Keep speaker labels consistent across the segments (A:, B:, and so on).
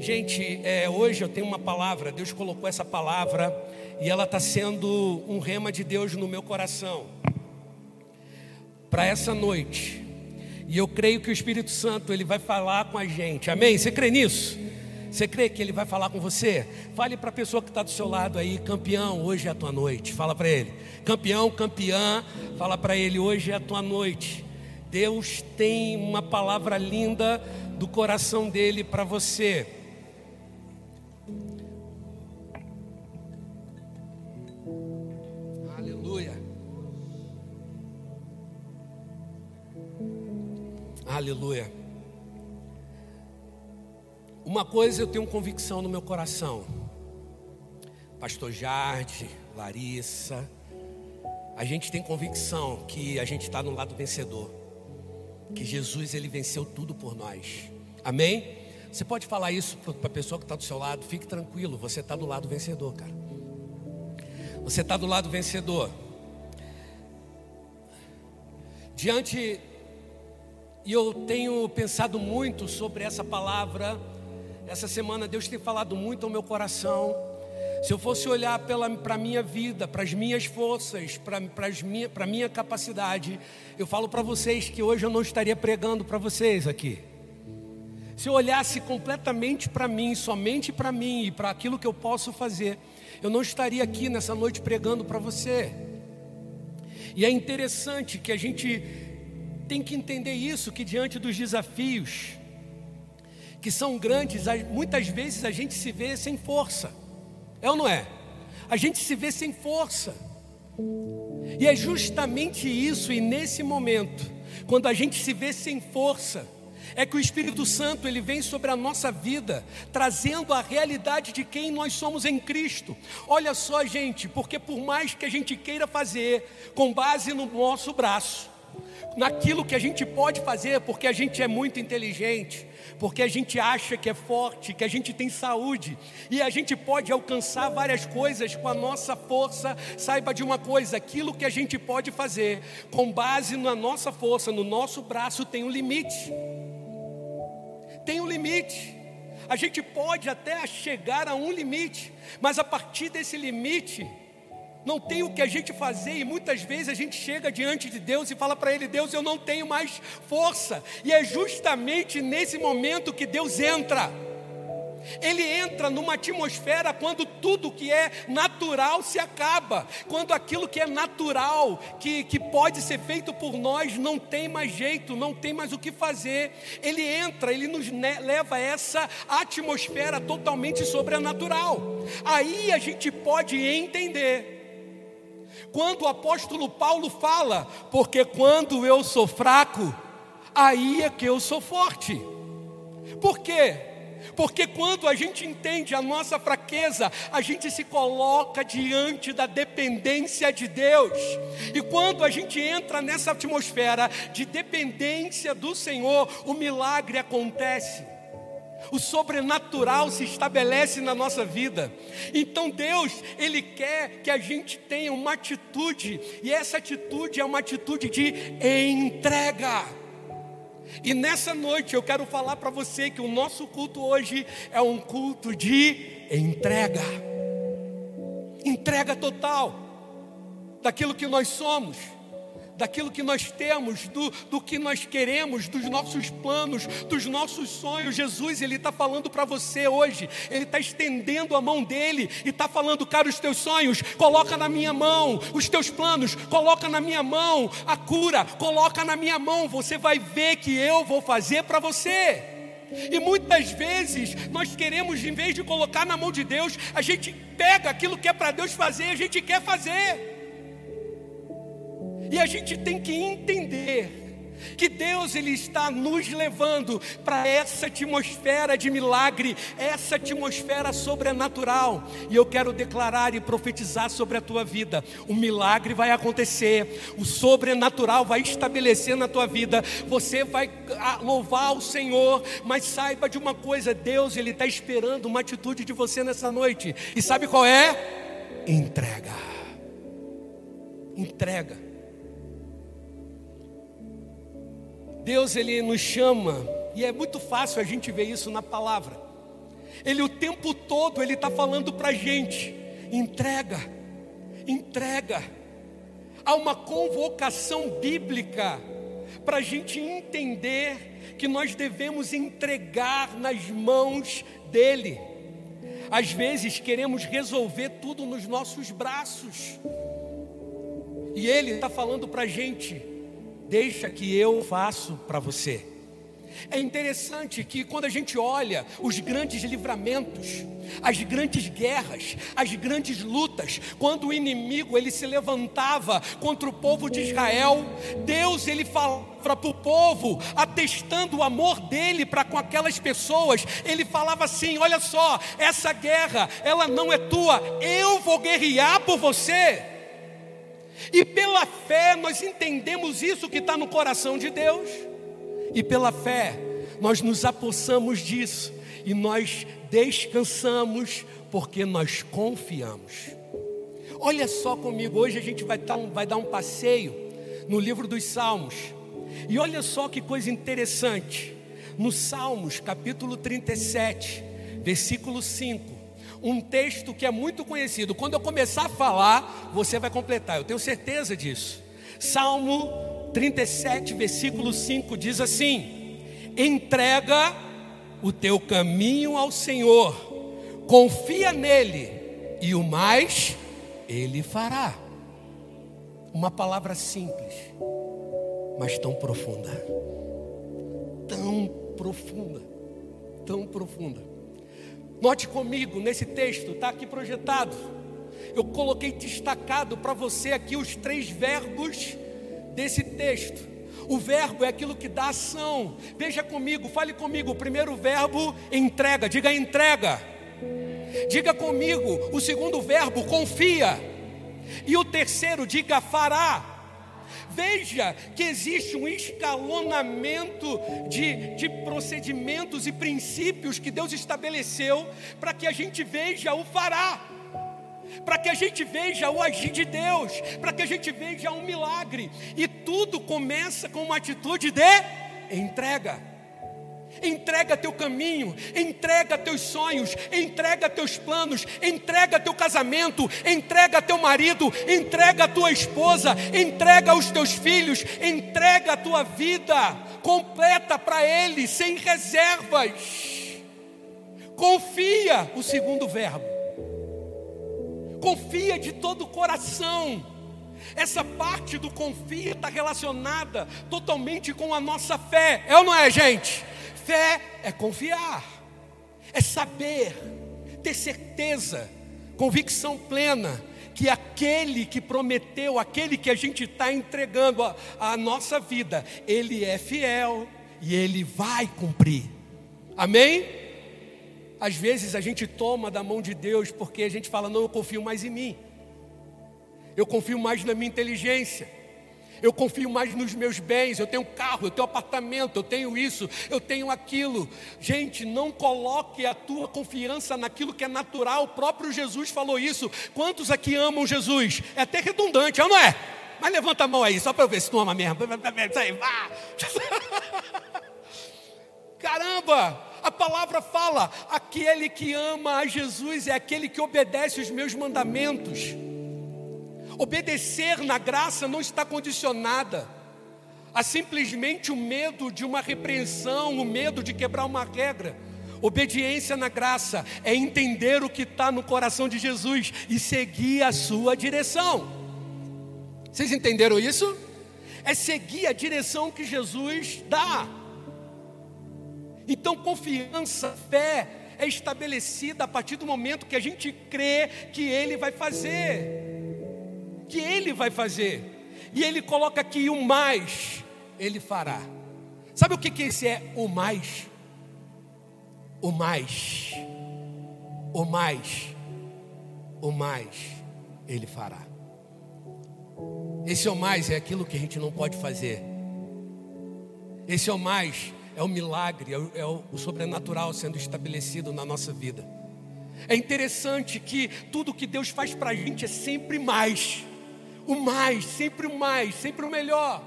A: Gente, é, hoje eu tenho uma palavra, Deus colocou essa palavra e ela está sendo um rema de Deus no meu coração para essa noite. E eu creio que o Espírito Santo ele vai falar com a gente. Amém? Você crê nisso? Você crê que ele vai falar com você? Fale para a pessoa que está do seu lado aí, campeão, hoje é a tua noite. Fala para ele, campeão, campeã, fala para ele, hoje é a tua noite. Deus tem uma palavra linda do coração dele para você. Aleluia. Uma coisa eu tenho convicção no meu coração. Pastor Jardim, Larissa, a gente tem convicção que a gente está no lado vencedor. Que Jesus ele venceu tudo por nós. Amém? Você pode falar isso para a pessoa que está do seu lado, fique tranquilo, você está do lado vencedor, cara. Você está do lado vencedor. Diante, e eu tenho pensado muito sobre essa palavra. Essa semana Deus tem falado muito ao meu coração. Se eu fosse olhar para a minha vida, para as minhas forças, para a minha capacidade, eu falo para vocês que hoje eu não estaria pregando para vocês aqui. Se eu olhasse completamente para mim, somente para mim e para aquilo que eu posso fazer, eu não estaria aqui nessa noite pregando para você. E é interessante que a gente tem que entender isso, que diante dos desafios que são grandes, muitas vezes a gente se vê sem força. É ou não é? A gente se vê sem força. E é justamente isso, e nesse momento, quando a gente se vê sem força, é que o Espírito Santo ele vem sobre a nossa vida, trazendo a realidade de quem nós somos em Cristo. Olha só, gente, porque por mais que a gente queira fazer com base no nosso braço, naquilo que a gente pode fazer, porque a gente é muito inteligente, porque a gente acha que é forte, que a gente tem saúde, e a gente pode alcançar várias coisas com a nossa força. Saiba de uma coisa: aquilo que a gente pode fazer com base na nossa força, no nosso braço, tem um limite. Tem um limite. A gente pode até chegar a um limite, mas a partir desse limite, não tem o que a gente fazer, e muitas vezes a gente chega diante de Deus e fala para Ele: Deus, eu não tenho mais força, e é justamente nesse momento que Deus entra. Ele entra numa atmosfera quando tudo que é natural se acaba, quando aquilo que é natural, que, que pode ser feito por nós, não tem mais jeito, não tem mais o que fazer. Ele entra, ele nos leva a essa atmosfera totalmente sobrenatural. Aí a gente pode entender quando o apóstolo Paulo fala, porque quando eu sou fraco, aí é que eu sou forte. Por quê? Porque quando a gente entende a nossa fraqueza, a gente se coloca diante da dependência de Deus. E quando a gente entra nessa atmosfera de dependência do Senhor, o milagre acontece o sobrenatural se estabelece na nossa vida. Então Deus, Ele quer que a gente tenha uma atitude, e essa atitude é uma atitude de entrega. E nessa noite eu quero falar para você que o nosso culto hoje é um culto de entrega entrega total daquilo que nós somos daquilo que nós temos, do, do que nós queremos, dos nossos planos, dos nossos sonhos. Jesus, Ele está falando para você hoje, Ele está estendendo a mão dele e está falando, cara, os teus sonhos, coloca na minha mão, os teus planos, coloca na minha mão, a cura, coloca na minha mão, você vai ver que eu vou fazer para você. E muitas vezes nós queremos, em vez de colocar na mão de Deus, a gente pega aquilo que é para Deus fazer, a gente quer fazer. E a gente tem que entender que Deus ele está nos levando para essa atmosfera de milagre, essa atmosfera sobrenatural. E eu quero declarar e profetizar sobre a tua vida: o milagre vai acontecer, o sobrenatural vai estabelecer na tua vida. Você vai ah, louvar o Senhor, mas saiba de uma coisa: Deus ele está esperando uma atitude de você nessa noite. E sabe qual é? Entrega. Entrega. Deus ele nos chama, e é muito fácil a gente ver isso na palavra. Ele o tempo todo ele está falando para a gente: entrega, entrega. Há uma convocação bíblica para a gente entender que nós devemos entregar nas mãos dele. Às vezes queremos resolver tudo nos nossos braços. E ele está falando para a gente: deixa que eu faço para você. É interessante que quando a gente olha os grandes livramentos, as grandes guerras, as grandes lutas, quando o inimigo ele se levantava contra o povo de Israel, Deus ele falava para o povo, atestando o amor dele para com aquelas pessoas, ele falava assim: olha só, essa guerra ela não é tua, eu vou guerrear por você. E pela fé nós entendemos isso que está no coração de Deus e pela fé nós nos apossamos disso e nós descansamos porque nós confiamos. Olha só comigo, hoje a gente vai dar um, vai dar um passeio no livro dos Salmos. E olha só que coisa interessante. No Salmos, capítulo 37, versículo 5, um texto que é muito conhecido. Quando eu começar a falar, você vai completar, eu tenho certeza disso. Salmo 37, versículo 5 diz assim: entrega o teu caminho ao Senhor, confia nele, e o mais ele fará. Uma palavra simples, mas tão profunda. Tão profunda. Tão profunda. Note comigo nesse texto, está aqui projetado. Eu coloquei destacado para você aqui os três verbos desse texto. O verbo é aquilo que dá ação. Veja comigo, fale comigo. O primeiro verbo, entrega. Diga entrega. Diga comigo. O segundo verbo, confia. E o terceiro, diga fará. Veja que existe um escalonamento de, de procedimentos e princípios que Deus estabeleceu para que a gente veja o fará para que a gente veja o agir de Deus, para que a gente veja um milagre. E tudo começa com uma atitude de entrega. Entrega teu caminho, entrega teus sonhos, entrega teus planos, entrega teu casamento, entrega teu marido, entrega tua esposa, entrega os teus filhos, entrega a tua vida completa para Ele, sem reservas. Confia, o segundo verbo confia de todo o coração. Essa parte do confia está relacionada totalmente com a nossa fé, é ou não é, gente? Fé é confiar, é saber, ter certeza, convicção plena que aquele que prometeu, aquele que a gente está entregando a, a nossa vida, ele é fiel e ele vai cumprir. Amém? Às vezes a gente toma da mão de Deus porque a gente fala: não, eu confio mais em mim, eu confio mais na minha inteligência, eu confio mais nos meus bens. Eu tenho carro, eu tenho apartamento, eu tenho isso, eu tenho aquilo. Gente, não coloque a tua confiança naquilo que é natural. O próprio Jesus falou isso. Quantos aqui amam Jesus? É até redundante, não é? Mas levanta a mão aí, só para eu ver se tu ama mesmo. Caramba! A palavra fala: aquele que ama a Jesus é aquele que obedece os meus mandamentos. Obedecer na graça não está condicionada a simplesmente o medo de uma repreensão, o medo de quebrar uma regra. Obediência na graça é entender o que está no coração de Jesus e seguir a sua direção. Vocês entenderam isso? É seguir a direção que Jesus dá. Então, confiança, fé é estabelecida a partir do momento que a gente crê que Ele vai fazer. Que Ele vai fazer. E Ele coloca aqui o mais, Ele fará. Sabe o que, que esse é o mais? O mais. O mais. O mais, Ele fará. Esse é o mais é aquilo que a gente não pode fazer. Esse é o mais é o milagre, é o, é o sobrenatural sendo estabelecido na nossa vida. É interessante que tudo que Deus faz para a gente é sempre mais, o mais, sempre o mais, sempre o melhor.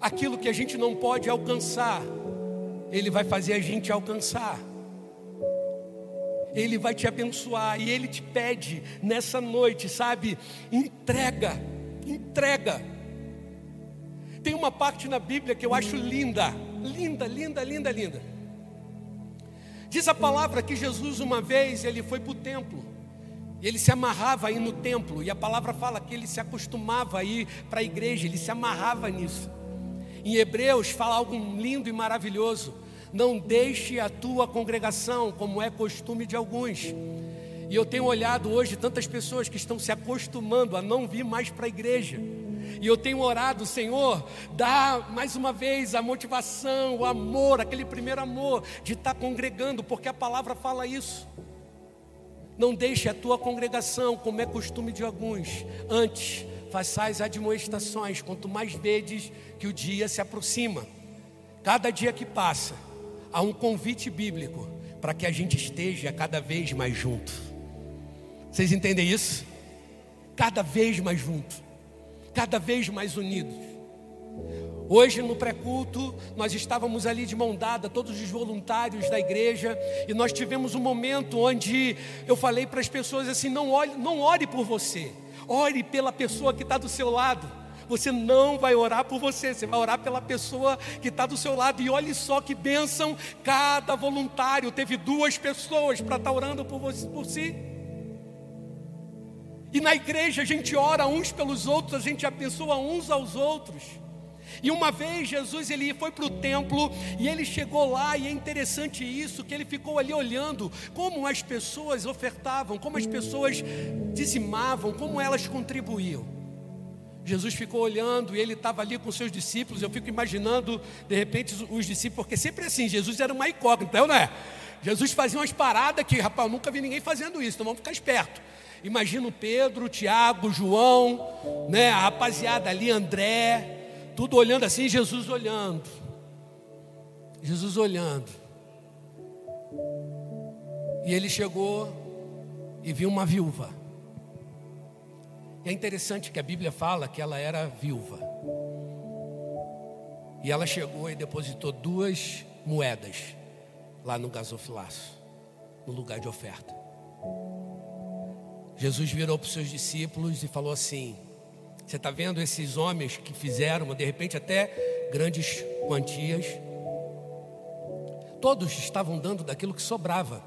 A: Aquilo que a gente não pode alcançar, Ele vai fazer a gente alcançar. Ele vai te abençoar e Ele te pede nessa noite, sabe? Entrega, entrega. Tem uma parte na Bíblia que eu acho linda, linda, linda, linda, linda. Diz a palavra que Jesus uma vez ele foi para o templo. E ele se amarrava aí no templo, e a palavra fala que ele se acostumava a ir para a igreja, ele se amarrava nisso. Em Hebreus fala algo lindo e maravilhoso. Não deixe a tua congregação, como é costume de alguns. E eu tenho olhado hoje tantas pessoas que estão se acostumando a não vir mais para a igreja. E eu tenho orado, Senhor, dá mais uma vez a motivação, o amor, aquele primeiro amor de estar congregando, porque a palavra fala isso. Não deixe a tua congregação, como é costume de alguns. Antes, façais admoestações, quanto mais vedes que o dia se aproxima. Cada dia que passa, há um convite bíblico para que a gente esteja cada vez mais junto. Vocês entendem isso? Cada vez mais junto, cada vez mais unidos. Hoje no pré-culto, nós estávamos ali de mão dada, todos os voluntários da igreja, e nós tivemos um momento onde eu falei para as pessoas assim: não, olhe, não ore por você, ore pela pessoa que está do seu lado. Você não vai orar por você, você vai orar pela pessoa que está do seu lado. E olhe só que bênção, cada voluntário teve duas pessoas para estar tá orando por, você, por si. E na igreja a gente ora uns pelos outros, a gente abençoa uns aos outros. E uma vez Jesus ele foi para o templo e ele chegou lá e é interessante isso que ele ficou ali olhando como as pessoas ofertavam, como as pessoas dizimavam, como elas contribuíam. Jesus ficou olhando e ele estava ali com seus discípulos. Eu fico imaginando de repente os discípulos, porque sempre assim, Jesus era uma incógnita, não é? Jesus fazia umas paradas que, rapaz, nunca vi ninguém fazendo isso, então vamos ficar esperto. Imagino Pedro, Tiago, João, né, a rapaziada ali, André, tudo olhando assim, Jesus olhando. Jesus olhando. E ele chegou e viu uma viúva. E é interessante que a Bíblia fala que ela era viúva. E ela chegou e depositou duas moedas lá no gasofilaço, no lugar de oferta. Jesus virou para os seus discípulos e falou assim: você está vendo esses homens que fizeram, de repente, até grandes quantias. Todos estavam dando daquilo que sobrava.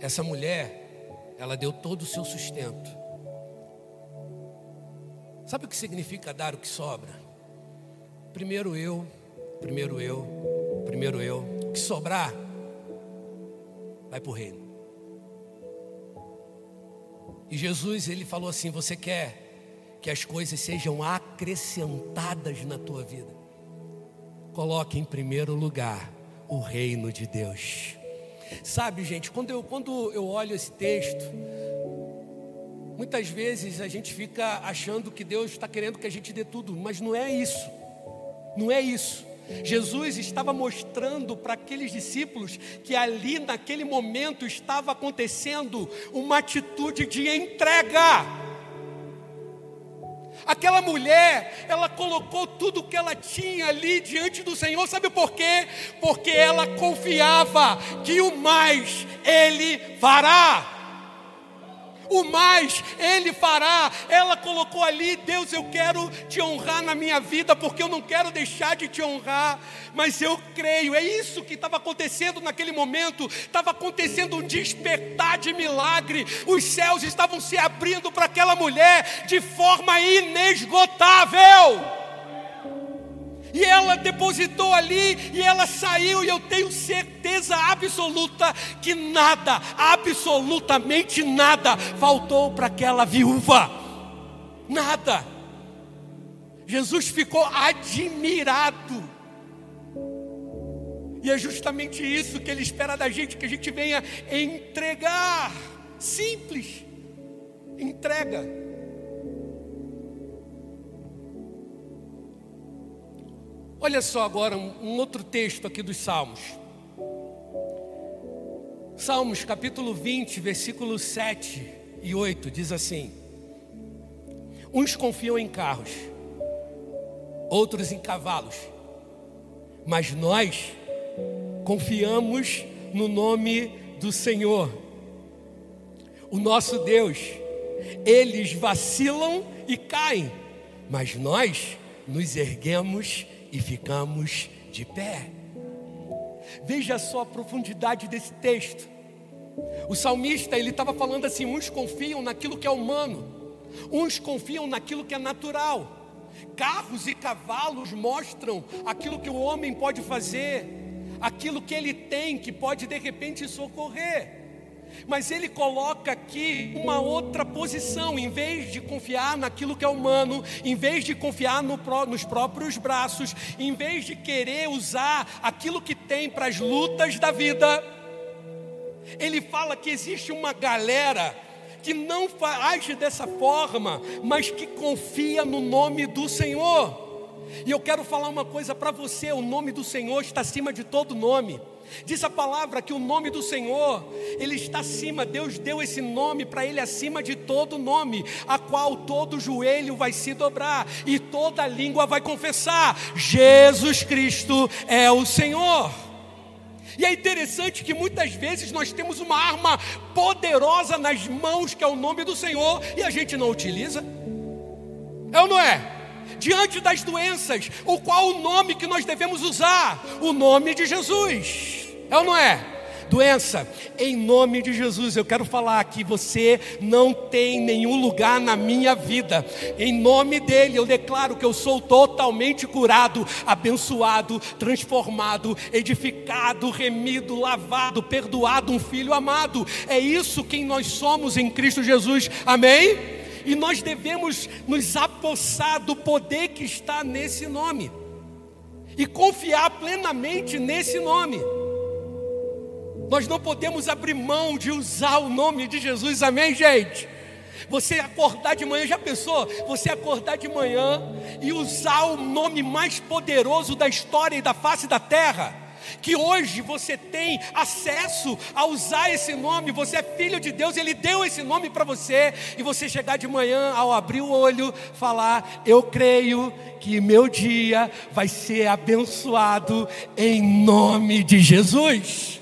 A: Essa mulher, ela deu todo o seu sustento. Sabe o que significa dar o que sobra? Primeiro eu, primeiro eu, primeiro eu. O que sobrar, vai para o reino. E Jesus, ele falou assim: Você quer que as coisas sejam acrescentadas na tua vida? Coloque em primeiro lugar o reino de Deus. Sabe, gente, quando eu, quando eu olho esse texto, muitas vezes a gente fica achando que Deus está querendo que a gente dê tudo, mas não é isso. Não é isso. Jesus estava mostrando para aqueles discípulos que ali naquele momento estava acontecendo uma atitude de entrega. Aquela mulher, ela colocou tudo que ela tinha ali diante do Senhor, sabe por quê? Porque ela confiava que o mais Ele fará o mais Ele fará. Ela colocou ali: Deus, eu quero te honrar na minha vida, porque eu não quero deixar de te honrar, mas eu creio. É isso que estava acontecendo naquele momento, estava acontecendo um despertar de milagre. Os céus estavam se abrindo para aquela mulher de forma inesgotável. E ela depositou ali e ela saiu, e eu tenho certeza absoluta que nada, absolutamente nada, faltou para aquela viúva. Nada. Jesus ficou admirado. E é justamente isso que Ele espera da gente, que a gente venha entregar. Simples. Entrega. Olha só agora um, outro texto aqui dos Salmos. Salmos capítulo 20, versículos 7 e 8 diz assim: Uns confiam em carros, outros em cavalos, mas nós confiamos no nome do Senhor, o nosso Deus, eles vacilam e caem, mas nós nos erguemos e ficamos de pé. Veja só a profundidade desse texto. O salmista, ele estava falando assim: uns confiam naquilo que é humano, uns confiam naquilo que é natural. Carros e cavalos mostram aquilo que o homem pode fazer, aquilo que ele tem que pode de repente socorrer. Mas ele coloca aqui uma outra posição, em vez de confiar naquilo que é humano, em vez de confiar no, nos próprios braços, em vez de querer usar aquilo que tem para as lutas da vida, ele fala que existe uma galera que não age dessa forma, mas que confia no nome do Senhor. E eu quero falar uma coisa para você: o nome do Senhor está acima de todo nome. Diz a palavra que o nome do Senhor, ele está acima, Deus deu esse nome para ele acima de todo nome, a qual todo joelho vai se dobrar e toda língua vai confessar: Jesus Cristo é o Senhor. E é interessante que muitas vezes nós temos uma arma poderosa nas mãos, que é o nome do Senhor, e a gente não utiliza. É ou não é? Diante das doenças, o qual o nome que nós devemos usar? O nome de Jesus. É ou não é? Doença, em nome de Jesus, eu quero falar que você não tem nenhum lugar na minha vida. Em nome dele, eu declaro que eu sou totalmente curado, abençoado, transformado, edificado, remido, lavado, perdoado, um filho amado. É isso quem nós somos em Cristo Jesus. Amém? E nós devemos nos apossar do poder que está nesse nome e confiar plenamente nesse nome. Nós não podemos abrir mão de usar o nome de Jesus, amém, gente? Você acordar de manhã, já pensou? Você acordar de manhã e usar o nome mais poderoso da história e da face da terra? Que hoje você tem acesso a usar esse nome, você é filho de Deus, Ele deu esse nome para você, e você chegar de manhã, ao abrir o olho, falar: Eu creio que meu dia vai ser abençoado em nome de Jesus.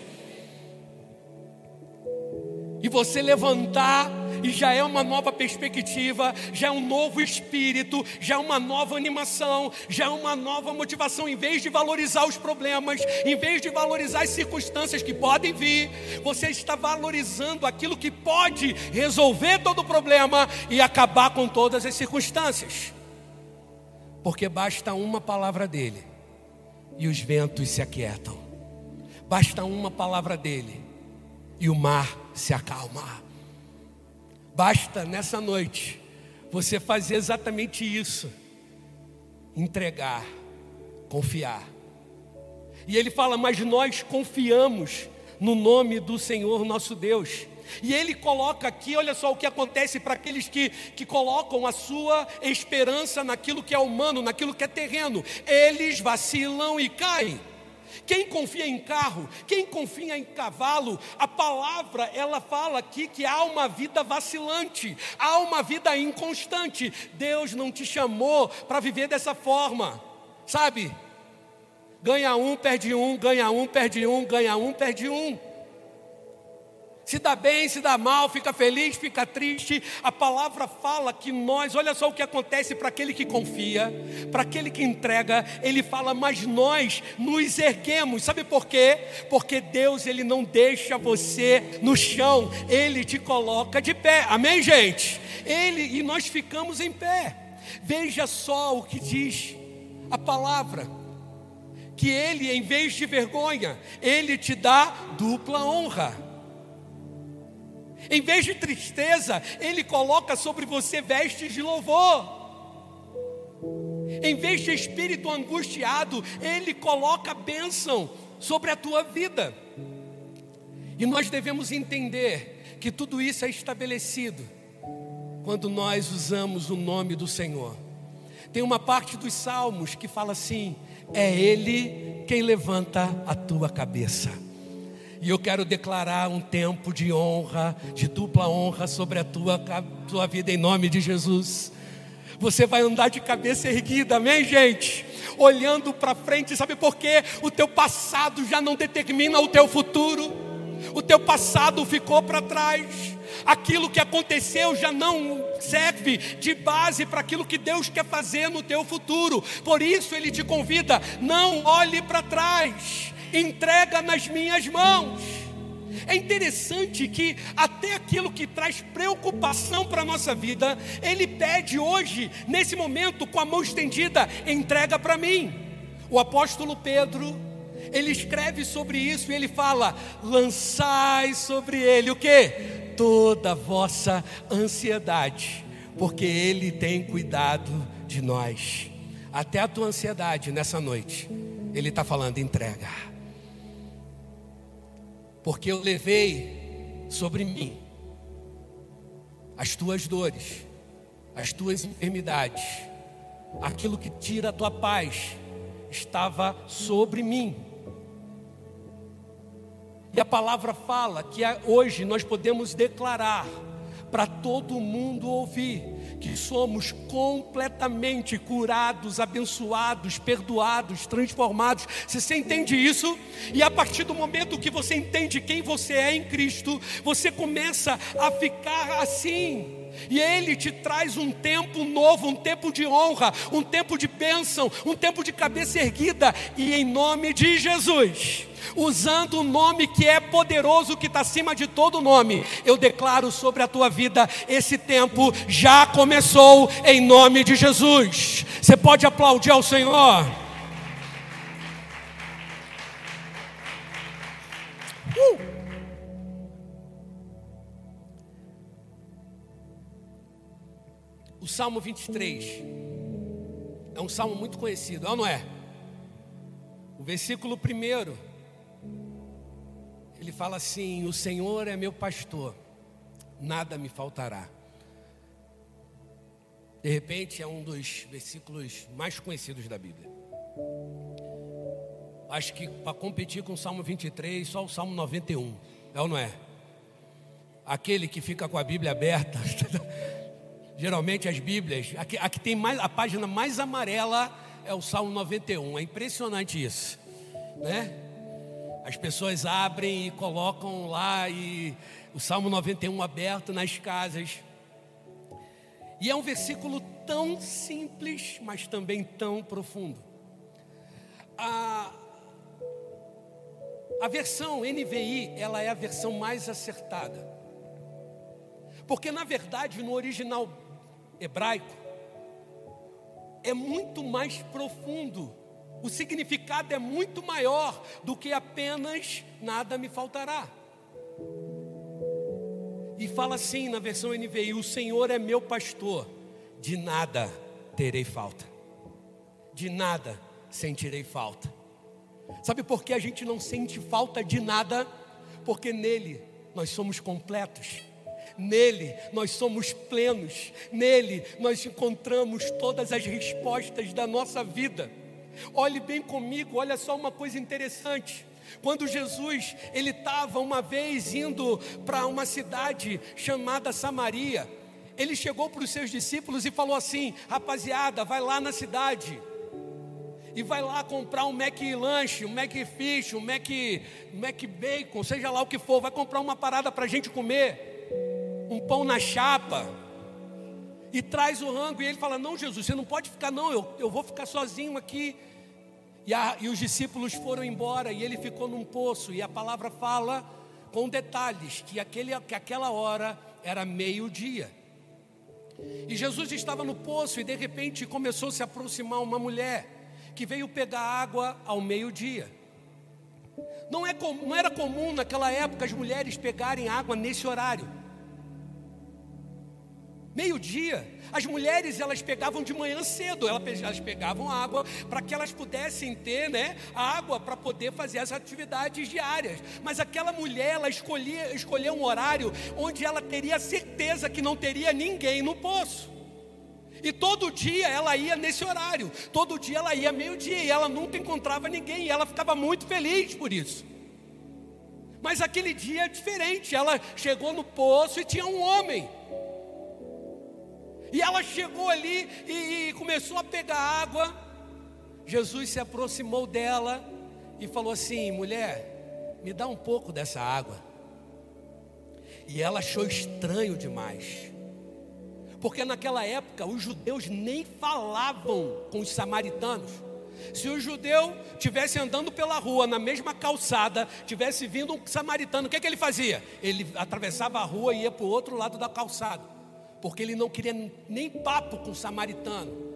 A: E você levantar e já é uma nova perspectiva, já é um novo espírito, já é uma nova animação, já é uma nova motivação. Em vez de valorizar os problemas, em vez de valorizar as circunstâncias que podem vir, você está valorizando aquilo que pode resolver todo o problema e acabar com todas as circunstâncias. Porque basta uma palavra dele e os ventos se aquietam. Basta uma palavra dele e o mar se acalma. Basta nessa noite você fazer exatamente isso: entregar, confiar. E ele fala, mas nós confiamos no nome do Senhor nosso Deus. E ele coloca aqui, olha só o que acontece para aqueles que, que colocam a sua esperança naquilo que é humano, naquilo que é terreno. Eles vacilam e caem. Quem confia em carro, quem confia em cavalo, a palavra ela fala aqui que há uma vida vacilante, há uma vida inconstante. Deus não te chamou para viver dessa forma, sabe? Ganha um, perde um, ganha um, perde um, ganha um, perde um. Se dá bem, se dá mal, fica feliz, fica triste. A palavra fala que nós, olha só o que acontece para aquele que confia, para aquele que entrega, ele fala, mas nós nos erguemos. Sabe por quê? Porque Deus ele não deixa você no chão, ele te coloca de pé. Amém, gente? Ele e nós ficamos em pé. Veja só o que diz a palavra que ele, em vez de vergonha, ele te dá dupla honra. Em vez de tristeza, Ele coloca sobre você vestes de louvor. Em vez de espírito angustiado, Ele coloca bênção sobre a tua vida. E nós devemos entender que tudo isso é estabelecido quando nós usamos o nome do Senhor. Tem uma parte dos Salmos que fala assim: é Ele quem levanta a tua cabeça. E eu quero declarar um tempo de honra, de dupla honra sobre a tua, tua vida em nome de Jesus. Você vai andar de cabeça erguida, amém, gente? Olhando para frente, sabe por quê? O teu passado já não determina o teu futuro. O teu passado ficou para trás, aquilo que aconteceu já não serve de base para aquilo que Deus quer fazer no teu futuro. Por isso ele te convida: não olhe para trás, entrega nas minhas mãos. É interessante que até aquilo que traz preocupação para a nossa vida, Ele pede hoje, nesse momento, com a mão estendida, entrega para mim. O apóstolo Pedro, ele escreve sobre isso e ele fala: lançai sobre ele o que? Toda a vossa ansiedade, porque ele tem cuidado de nós. Até a tua ansiedade nessa noite, ele está falando: entrega porque eu levei sobre mim as tuas dores, as tuas enfermidades, aquilo que tira a tua paz, estava sobre mim. E a palavra fala que hoje nós podemos declarar para todo mundo ouvir que somos completamente curados, abençoados, perdoados, transformados. Você entende isso? E a partir do momento que você entende quem você é em Cristo, você começa a ficar assim. E Ele te traz um tempo novo, um tempo de honra, um tempo de bênção, um tempo de cabeça erguida, e em nome de Jesus usando o nome que é poderoso, que está acima de todo nome. Eu declaro sobre a tua vida: esse tempo já começou em nome de Jesus. Você pode aplaudir ao Senhor. Uh! Salmo 23 é um salmo muito conhecido, é não é? O versículo primeiro ele fala assim: O Senhor é meu pastor, nada me faltará. De repente, é um dos versículos mais conhecidos da Bíblia. Acho que para competir com o Salmo 23, só o Salmo 91, é ou não é? Aquele que fica com a Bíblia aberta. Geralmente as Bíblias, a que, a que tem mais, a página mais amarela é o Salmo 91. É impressionante isso, né? As pessoas abrem e colocam lá e o Salmo 91 aberto nas casas. E é um versículo tão simples, mas também tão profundo. A, a versão NVI, ela é a versão mais acertada. Porque na verdade, no original hebraico, é muito mais profundo o significado é muito maior do que apenas nada me faltará. E fala assim na versão NVI: O Senhor é meu pastor, de nada terei falta, de nada sentirei falta. Sabe por que a gente não sente falta de nada? Porque nele nós somos completos. Nele nós somos plenos, nele nós encontramos todas as respostas da nossa vida. Olhe bem comigo, olha só uma coisa interessante. Quando Jesus ele estava uma vez indo para uma cidade chamada Samaria, ele chegou para os seus discípulos e falou assim: Rapaziada, vai lá na cidade e vai lá comprar um Mac lanche, um Mac fish, um Mac, Mac bacon, seja lá o que for, vai comprar uma parada para a gente comer, um pão na chapa, e traz o rango. E ele fala: Não, Jesus, você não pode ficar, não, eu, eu vou ficar sozinho aqui. E, a, e os discípulos foram embora e ele ficou num poço. E a palavra fala com detalhes que, aquele, que aquela hora era meio-dia. E Jesus estava no poço e de repente começou a se aproximar uma mulher que veio pegar água ao meio-dia. Não, é, não era comum naquela época as mulheres pegarem água nesse horário. Meio-dia, as mulheres elas pegavam de manhã cedo, elas pegavam água para que elas pudessem ter né, água para poder fazer as atividades diárias. Mas aquela mulher, ela escolhia, escolheu um horário onde ela teria certeza que não teria ninguém no poço. E todo dia ela ia nesse horário, todo dia ela ia meio-dia e ela nunca encontrava ninguém, e ela ficava muito feliz por isso. Mas aquele dia é diferente, ela chegou no poço e tinha um homem. E ela chegou ali e, e começou a pegar água. Jesus se aproximou dela e falou assim: mulher, me dá um pouco dessa água. E ela achou estranho demais. Porque naquela época os judeus nem falavam com os samaritanos. Se o judeu tivesse andando pela rua, na mesma calçada, tivesse vindo um samaritano, o que, é que ele fazia? Ele atravessava a rua e ia para o outro lado da calçada, porque ele não queria nem papo com o samaritano.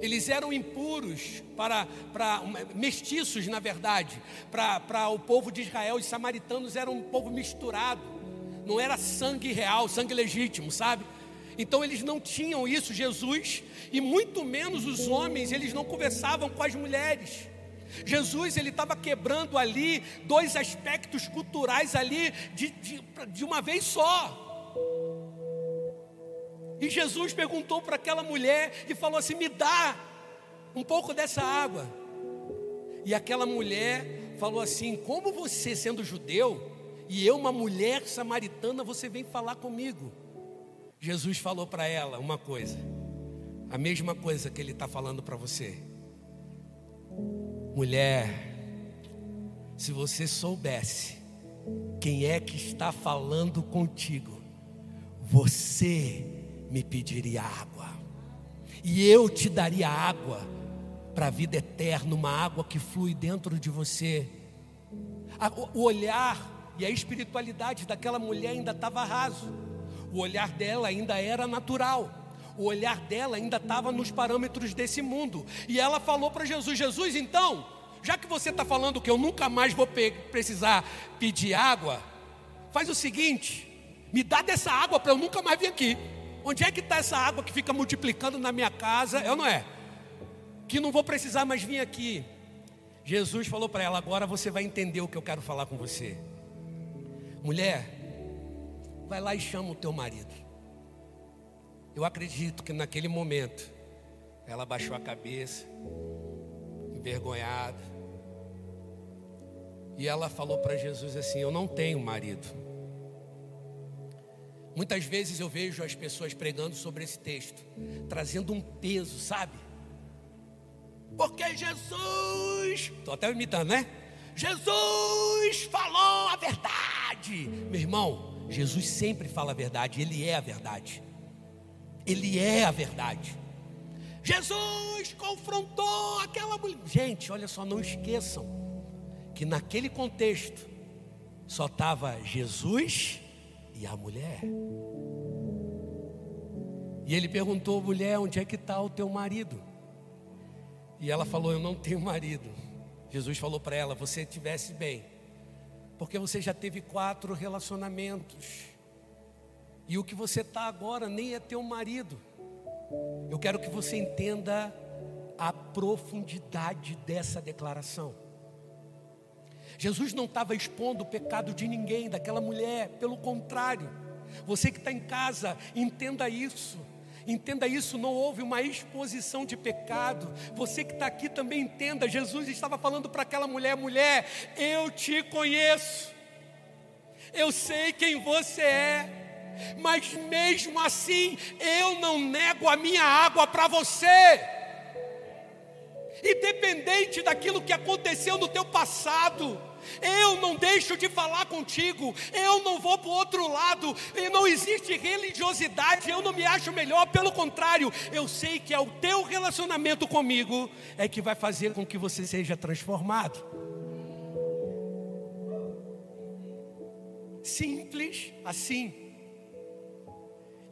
A: Eles eram impuros para, para mestiços, na verdade, para, para o povo de Israel. Os samaritanos eram um povo misturado, não era sangue real, sangue legítimo, sabe? Então eles não tinham isso, Jesus, e muito menos os homens, eles não conversavam com as mulheres. Jesus ele estava quebrando ali dois aspectos culturais ali de, de, de uma vez só. E Jesus perguntou para aquela mulher e falou assim: Me dá um pouco dessa água. E aquela mulher falou assim: Como você, sendo judeu, e eu, uma mulher samaritana, você vem falar comigo? Jesus falou para ela uma coisa, a mesma coisa que ele está falando para você. Mulher, se você soubesse quem é que está falando contigo, você me pediria água, e eu te daria água para a vida eterna, uma água que flui dentro de você. O olhar e a espiritualidade daquela mulher ainda estava raso. O olhar dela ainda era natural. O olhar dela ainda estava nos parâmetros desse mundo. E ela falou para Jesus: Jesus, então, já que você está falando que eu nunca mais vou precisar pedir água, faz o seguinte: me dá dessa água para eu nunca mais vir aqui. Onde é que está essa água que fica multiplicando na minha casa? Eu não é? Que não vou precisar mais vir aqui. Jesus falou para ela: agora você vai entender o que eu quero falar com você. Mulher, vai lá e chama o teu marido. Eu acredito que naquele momento ela baixou a cabeça, envergonhada, e ela falou para Jesus assim: Eu não tenho marido. Muitas vezes eu vejo as pessoas pregando sobre esse texto, trazendo um peso, sabe? Porque Jesus, estou até imitando, né? Jesus falou a verdade, meu irmão. Jesus sempre fala a verdade, Ele é a verdade. Ele é a verdade. Jesus confrontou aquela mulher. Gente, olha só, não esqueçam que naquele contexto só estava Jesus e a mulher. E ele perguntou, mulher, onde é que está o teu marido? E ela falou, eu não tenho marido. Jesus falou para ela, você tivesse bem, porque você já teve quatro relacionamentos. E o que você está agora nem é teu marido. Eu quero que você entenda a profundidade dessa declaração. Jesus não estava expondo o pecado de ninguém, daquela mulher, pelo contrário. Você que está em casa, entenda isso. Entenda isso, não houve uma exposição de pecado. Você que está aqui também entenda. Jesus estava falando para aquela mulher: mulher, eu te conheço, eu sei quem você é, mas mesmo assim eu não nego a minha água para você. Independente daquilo que aconteceu no teu passado, eu não deixo de falar contigo, eu não vou para o outro lado, e não existe religiosidade, eu não me acho melhor, pelo contrário, eu sei que é o teu relacionamento comigo é que vai fazer com que você seja transformado. Simples assim.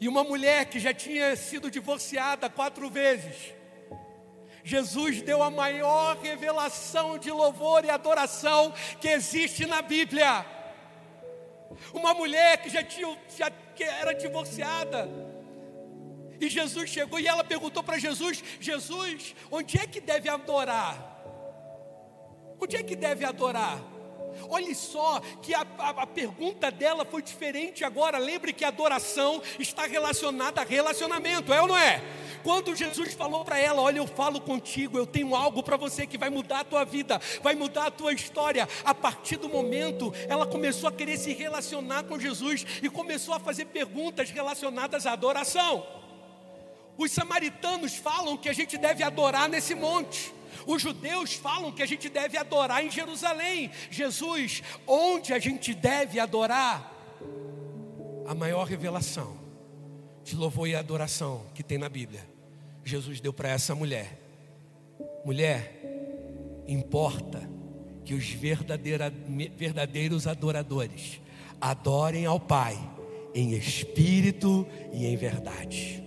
A: E uma mulher que já tinha sido divorciada quatro vezes, Jesus deu a maior revelação de louvor e adoração que existe na Bíblia. Uma mulher que já, tinha, já que era divorciada. E Jesus chegou e ela perguntou para Jesus: Jesus, onde é que deve adorar? Onde é que deve adorar? Olhe só que a, a, a, pergunta dela foi diferente agora. Lembre que adoração está relacionada a relacionamento, é ou não é? Quando Jesus falou para ela: Olha, eu falo contigo, eu tenho algo para você que vai mudar a tua vida, vai mudar a tua história. A partir do momento, ela começou a querer se relacionar com Jesus e começou a fazer perguntas relacionadas à adoração. Os samaritanos falam que a gente deve adorar nesse monte. Os judeus falam que a gente deve adorar em Jerusalém. Jesus, onde a gente deve adorar? a maior revelação de louvor e adoração que tem na Bíblia. Jesus deu para essa mulher. Mulher, importa que os verdadeiros adoradores adorem ao Pai em espírito e em verdade.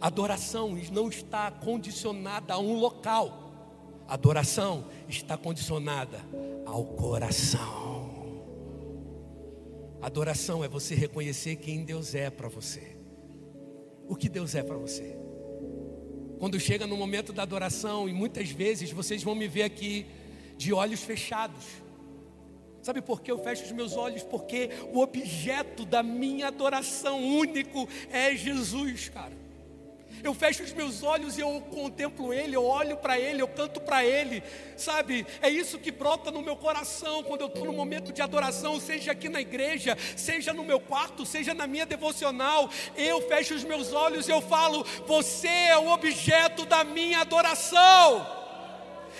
A: Adoração não está condicionada a um local. Adoração está condicionada ao coração. Adoração é você reconhecer quem Deus é para você. O que Deus é para você. Quando chega no momento da adoração, e muitas vezes vocês vão me ver aqui de olhos fechados. Sabe por que eu fecho os meus olhos? Porque o objeto da minha adoração único é Jesus, cara. Eu fecho os meus olhos e eu contemplo Ele, eu olho para Ele, eu canto para Ele, sabe? É isso que brota no meu coração quando eu estou no momento de adoração, seja aqui na igreja, seja no meu quarto, seja na minha devocional. Eu fecho os meus olhos e eu falo: Você é o objeto da minha adoração.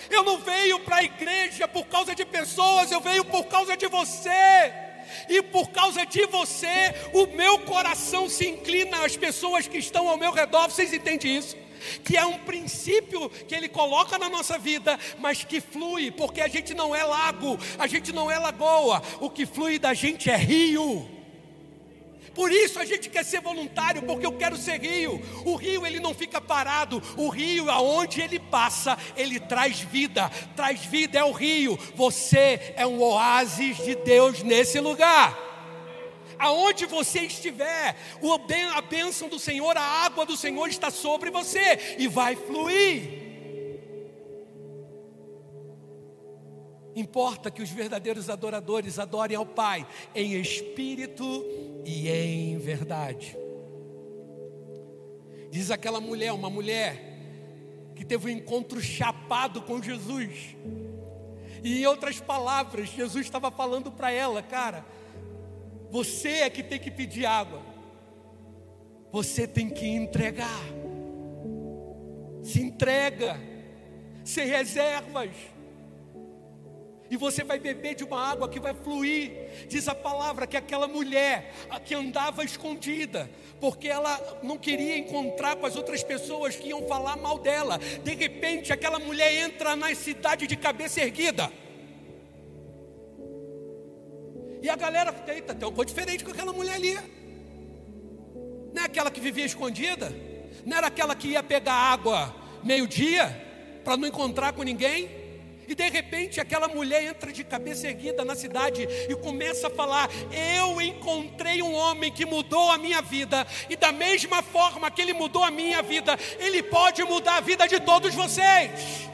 A: Eu não venho para a igreja por causa de pessoas, eu venho por causa de você e por causa de você, o meu coração se inclina às pessoas que estão ao meu redor. Vocês entendem isso? Que é um princípio que ele coloca na nossa vida, mas que flui, porque a gente não é lago, a gente não é lagoa, o que flui da gente é rio. Por isso a gente quer ser voluntário, porque eu quero ser rio. O rio ele não fica parado. O rio, aonde ele passa, ele traz vida. Traz vida é o rio. Você é um oásis de Deus nesse lugar. Aonde você estiver, a bênção do Senhor, a água do Senhor está sobre você e vai fluir. Importa que os verdadeiros adoradores adorem ao Pai em espírito e em verdade. Diz aquela mulher, uma mulher que teve um encontro chapado com Jesus. E em outras palavras, Jesus estava falando para ela, cara, você é que tem que pedir água. Você tem que entregar. Se entrega, sem reservas e você vai beber de uma água que vai fluir. Diz a palavra que aquela mulher que andava escondida, porque ela não queria encontrar com as outras pessoas que iam falar mal dela. De repente, aquela mulher entra na cidade de cabeça erguida. E a galera fica, eita, tem uma coisa diferente com aquela mulher ali. Não é aquela que vivia escondida? Não era aquela que ia pegar água meio-dia para não encontrar com ninguém? E de repente aquela mulher entra de cabeça erguida na cidade e começa a falar: Eu encontrei um homem que mudou a minha vida, e da mesma forma que ele mudou a minha vida, ele pode mudar a vida de todos vocês.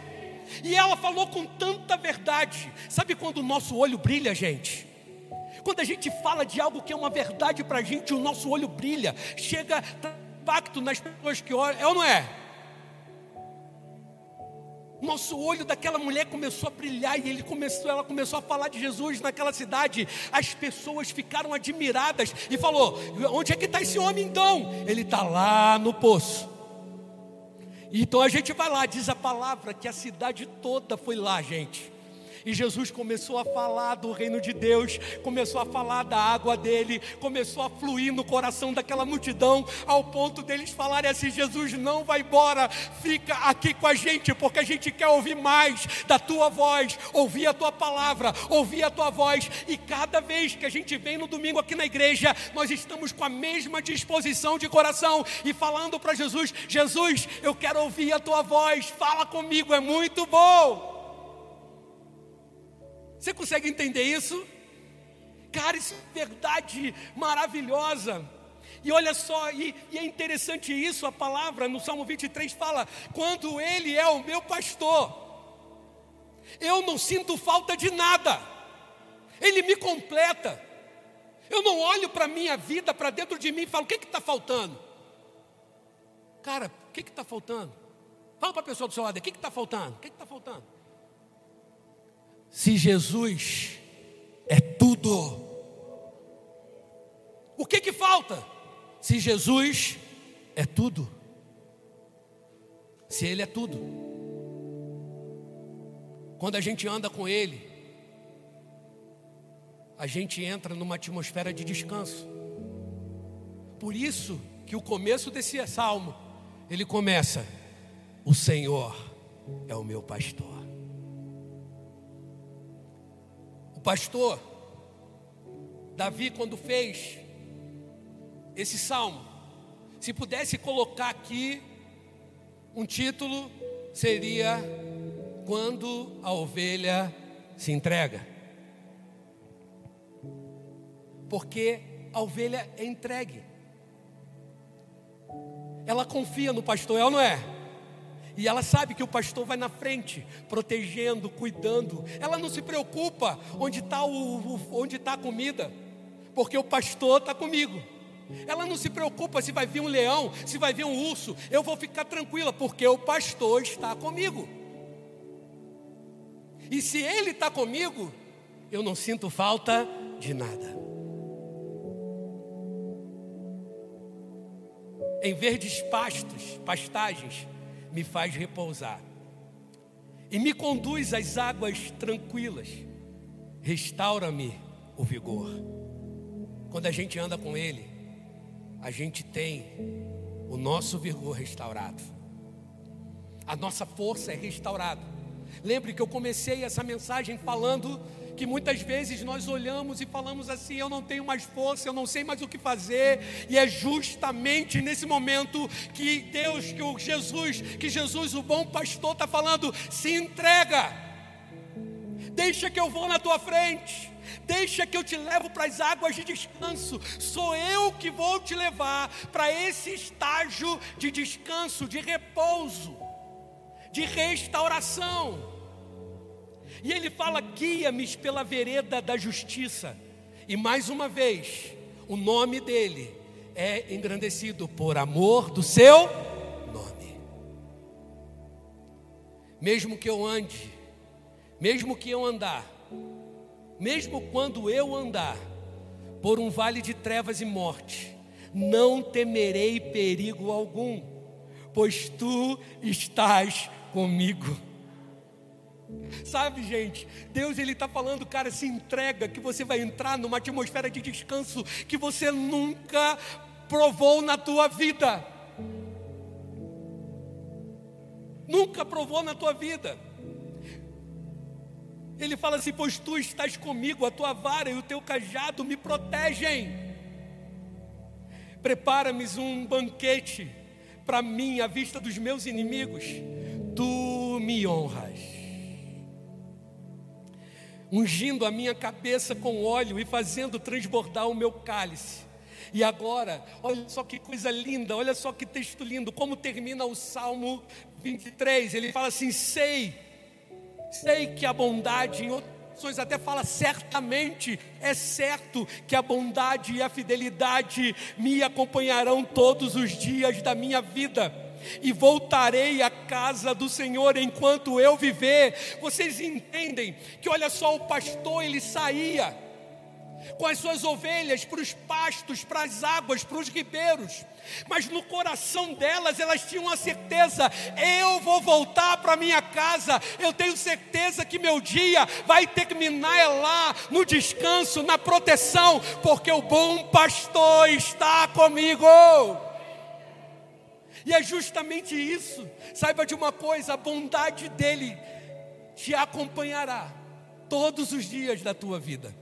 A: E ela falou com tanta verdade. Sabe quando o nosso olho brilha, gente? Quando a gente fala de algo que é uma verdade para a gente, o nosso olho brilha, chega impacto nas pessoas que olham, é ou não é? Nosso olho daquela mulher começou a brilhar e ele começou, ela começou a falar de Jesus naquela cidade. As pessoas ficaram admiradas e falou: onde é que está esse homem então? Ele está lá no poço. Então a gente vai lá, diz a palavra que a cidade toda foi lá, gente. E Jesus começou a falar do reino de Deus, começou a falar da água dele, começou a fluir no coração daquela multidão, ao ponto deles falarem assim: Jesus não vai embora, fica aqui com a gente, porque a gente quer ouvir mais da tua voz, ouvir a tua palavra, ouvir a tua voz. E cada vez que a gente vem no domingo aqui na igreja, nós estamos com a mesma disposição de coração e falando para Jesus: Jesus, eu quero ouvir a tua voz, fala comigo, é muito bom. Você consegue entender isso? Cara, isso é verdade maravilhosa. E olha só, e, e, é interessante isso, a palavra no Salmo 23 fala: quando Ele é o meu pastor, eu não sinto falta de nada, Ele me completa. Eu não olho para a minha vida, para dentro de mim e falo: o que está faltando? Cara, o que está faltando? Fala para a pessoa do seu lado: o que está faltando? O que está faltando? Se Jesus é tudo, o que que falta? Se Jesus é tudo, se Ele é tudo, quando a gente anda com Ele, a gente entra numa atmosfera de descanso. por isso que o começo desse salmo, ele começa: O Senhor é o meu pastor. Pastor, Davi, quando fez esse salmo, se pudesse colocar aqui um título, seria Quando a ovelha se entrega. Porque a ovelha é entregue. Ela confia no pastor, é ou não é? E ela sabe que o pastor vai na frente, protegendo, cuidando. Ela não se preocupa onde está tá a comida, porque o pastor está comigo. Ela não se preocupa se vai vir um leão, se vai vir um urso. Eu vou ficar tranquila, porque o pastor está comigo. E se ele está comigo, eu não sinto falta de nada. Em verdes pastos, pastagens, me faz repousar. E me conduz às águas tranquilas. Restaura-me o vigor. Quando a gente anda com Ele, a gente tem o nosso vigor restaurado. A nossa força é restaurada. Lembre que eu comecei essa mensagem falando que muitas vezes nós olhamos e falamos assim: eu não tenho mais força, eu não sei mais o que fazer, e é justamente nesse momento que Deus, que o Jesus, que Jesus, o bom pastor, está falando: se entrega, deixa que eu vou na tua frente. Deixa que eu te levo para as águas de descanso. Sou eu que vou te levar para esse estágio de descanso, de repouso, de restauração. E ele fala: guia-me pela vereda da justiça. E mais uma vez, o nome dele é engrandecido por amor do seu nome. Mesmo que eu ande, mesmo que eu andar, mesmo quando eu andar por um vale de trevas e morte, não temerei perigo algum, pois tu estás comigo. Sabe, gente, Deus ele está falando, cara, se entrega, que você vai entrar numa atmosfera de descanso que você nunca provou na tua vida. Nunca provou na tua vida. Ele fala assim: Pois tu estás comigo, a tua vara e o teu cajado me protegem. Prepara-me um banquete para mim à vista dos meus inimigos. Tu me honras ungindo a minha cabeça com óleo e fazendo transbordar o meu cálice. E agora, olha só que coisa linda, olha só que texto lindo, como termina o Salmo 23. Ele fala assim: sei, sei que a bondade, em outras até fala certamente, é certo que a bondade e a fidelidade me acompanharão todos os dias da minha vida e voltarei à casa do Senhor enquanto eu viver. Vocês entendem que olha só, o pastor ele saía com as suas ovelhas para os pastos, para as águas, para os ribeiros. Mas no coração delas, elas tinham a certeza: eu vou voltar para minha casa. Eu tenho certeza que meu dia vai terminar é lá, no descanso, na proteção, porque o bom pastor está comigo. E é justamente isso. Saiba de uma coisa: a bondade dele te acompanhará todos os dias da tua vida.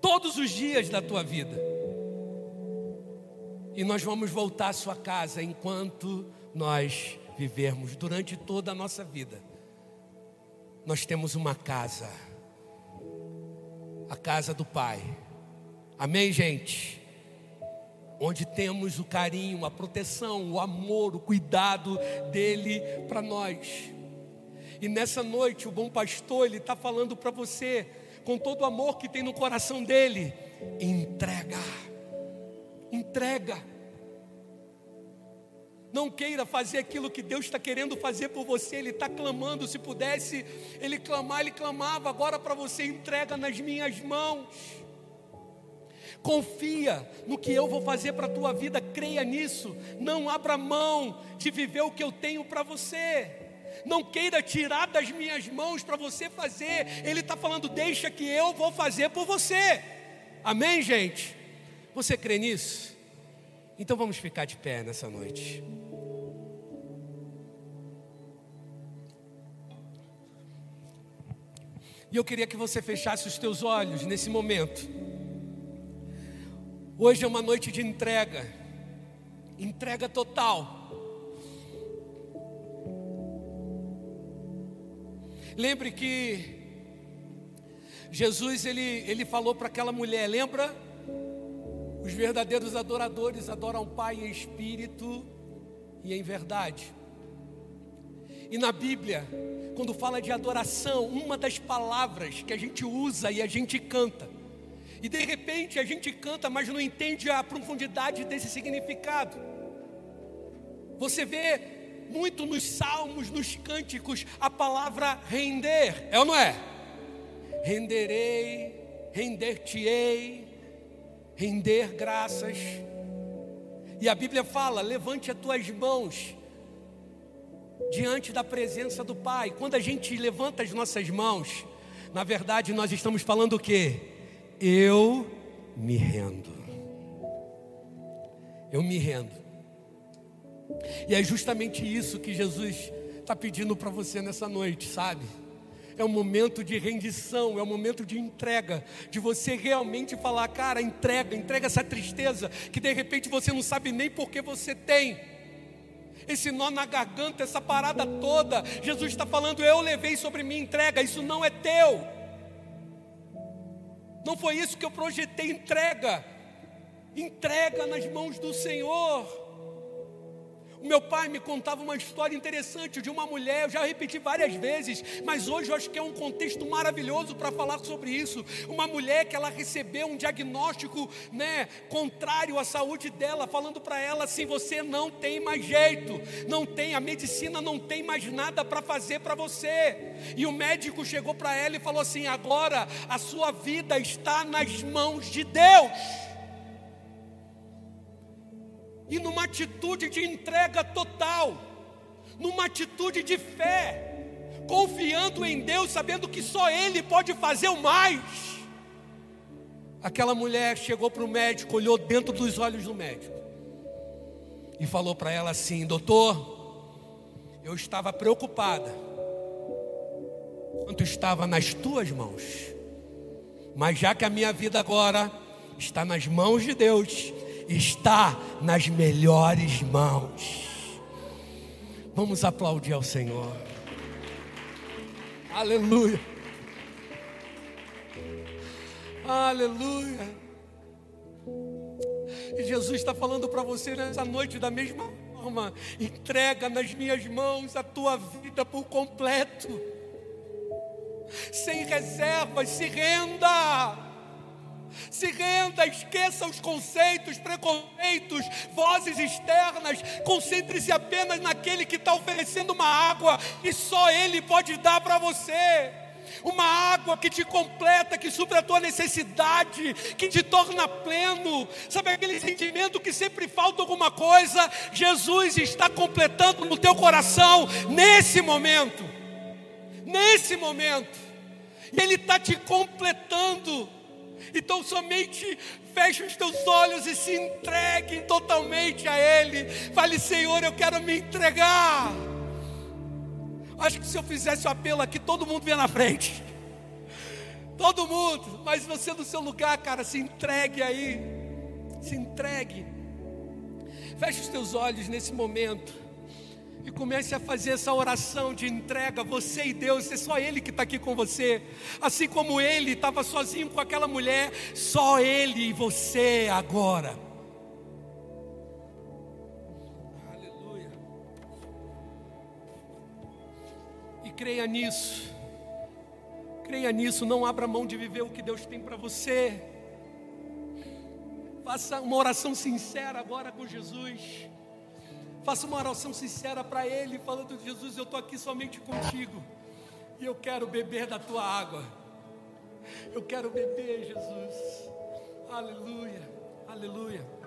A: Todos os dias da tua vida. E nós vamos voltar à sua casa enquanto nós vivermos durante toda a nossa vida. Nós temos uma casa, a casa do Pai. Amém, gente? Onde temos o carinho, a proteção, o amor, o cuidado dele para nós. E nessa noite, o bom pastor, ele está falando para você, com todo o amor que tem no coração dele: entrega, entrega. Não queira fazer aquilo que Deus está querendo fazer por você. Ele está clamando. Se pudesse ele clamar, ele clamava. Agora para você, entrega nas minhas mãos. Confia no que eu vou fazer para a tua vida, creia nisso. Não abra mão de viver o que eu tenho para você. Não queira tirar das minhas mãos para você fazer. Ele está falando, deixa que eu vou fazer por você. Amém, gente? Você crê nisso? Então vamos ficar de pé nessa noite. E eu queria que você fechasse os teus olhos nesse momento. Hoje é uma noite de entrega, entrega total. Lembre que Jesus ele, ele falou para aquela mulher, lembra? Os verdadeiros adoradores adoram o Pai em espírito e em verdade. E na Bíblia, quando fala de adoração, uma das palavras que a gente usa e a gente canta, e de repente a gente canta, mas não entende a profundidade desse significado. Você vê muito nos salmos, nos cânticos, a palavra render, é ou não é? Renderei, render-te-ei, render graças. E a Bíblia fala: levante as tuas mãos diante da presença do Pai. Quando a gente levanta as nossas mãos, na verdade nós estamos falando o que? Eu me rendo. Eu me rendo. E é justamente isso que Jesus está pedindo para você nessa noite, sabe? É um momento de rendição, é um momento de entrega, de você realmente falar, cara, entrega, entrega essa tristeza que de repente você não sabe nem por que você tem esse nó na garganta, essa parada toda. Jesus está falando: Eu levei sobre mim entrega, isso não é teu. Não foi isso que eu projetei, entrega. Entrega nas mãos do Senhor. Meu pai me contava uma história interessante de uma mulher, eu já repeti várias vezes, mas hoje eu acho que é um contexto maravilhoso para falar sobre isso. Uma mulher que ela recebeu um diagnóstico, né, contrário à saúde dela, falando para ela assim: você não tem mais jeito, não tem, a medicina não tem mais nada para fazer para você. E o médico chegou para ela e falou assim: agora a sua vida está nas mãos de Deus e numa atitude de entrega total, numa atitude de fé, confiando em Deus, sabendo que só Ele pode fazer o mais. Aquela mulher chegou para o médico, olhou dentro dos olhos do médico e falou para ela assim: Doutor, eu estava preocupada quanto estava nas tuas mãos, mas já que a minha vida agora está nas mãos de Deus, está nas melhores mãos. Vamos aplaudir ao Senhor. Aleluia. Aleluia. E Jesus está falando para você nessa noite da mesma forma: entrega nas minhas mãos a tua vida por completo, sem reservas, se renda. Se renda, esqueça os conceitos, preconceitos, vozes externas. Concentre-se apenas naquele que está oferecendo uma água e só Ele pode dar para você. Uma água que te completa, que supra a tua necessidade, que te torna pleno. Sabe aquele sentimento que sempre falta alguma coisa? Jesus está completando no teu coração nesse momento. Nesse momento. Ele está te completando. Então somente feche os teus olhos e se entregue totalmente a Ele. Fale, Senhor, eu quero me entregar. Acho que se eu fizesse o apelo aqui, todo mundo vinha na frente. Todo mundo, mas você no seu lugar, cara, se entregue aí. Se entregue. Feche os teus olhos nesse momento e comece a fazer essa oração de entrega, você e Deus, é só Ele que está aqui com você, assim como Ele estava sozinho com aquela mulher, só Ele e você agora. Aleluia. E creia nisso, creia nisso, não abra mão de viver o que Deus tem para você. Faça uma oração sincera agora com Jesus. Faça uma oração sincera para Ele, falando: Jesus, eu estou aqui somente contigo, e eu quero beber da tua água. Eu quero beber, Jesus. Aleluia, aleluia.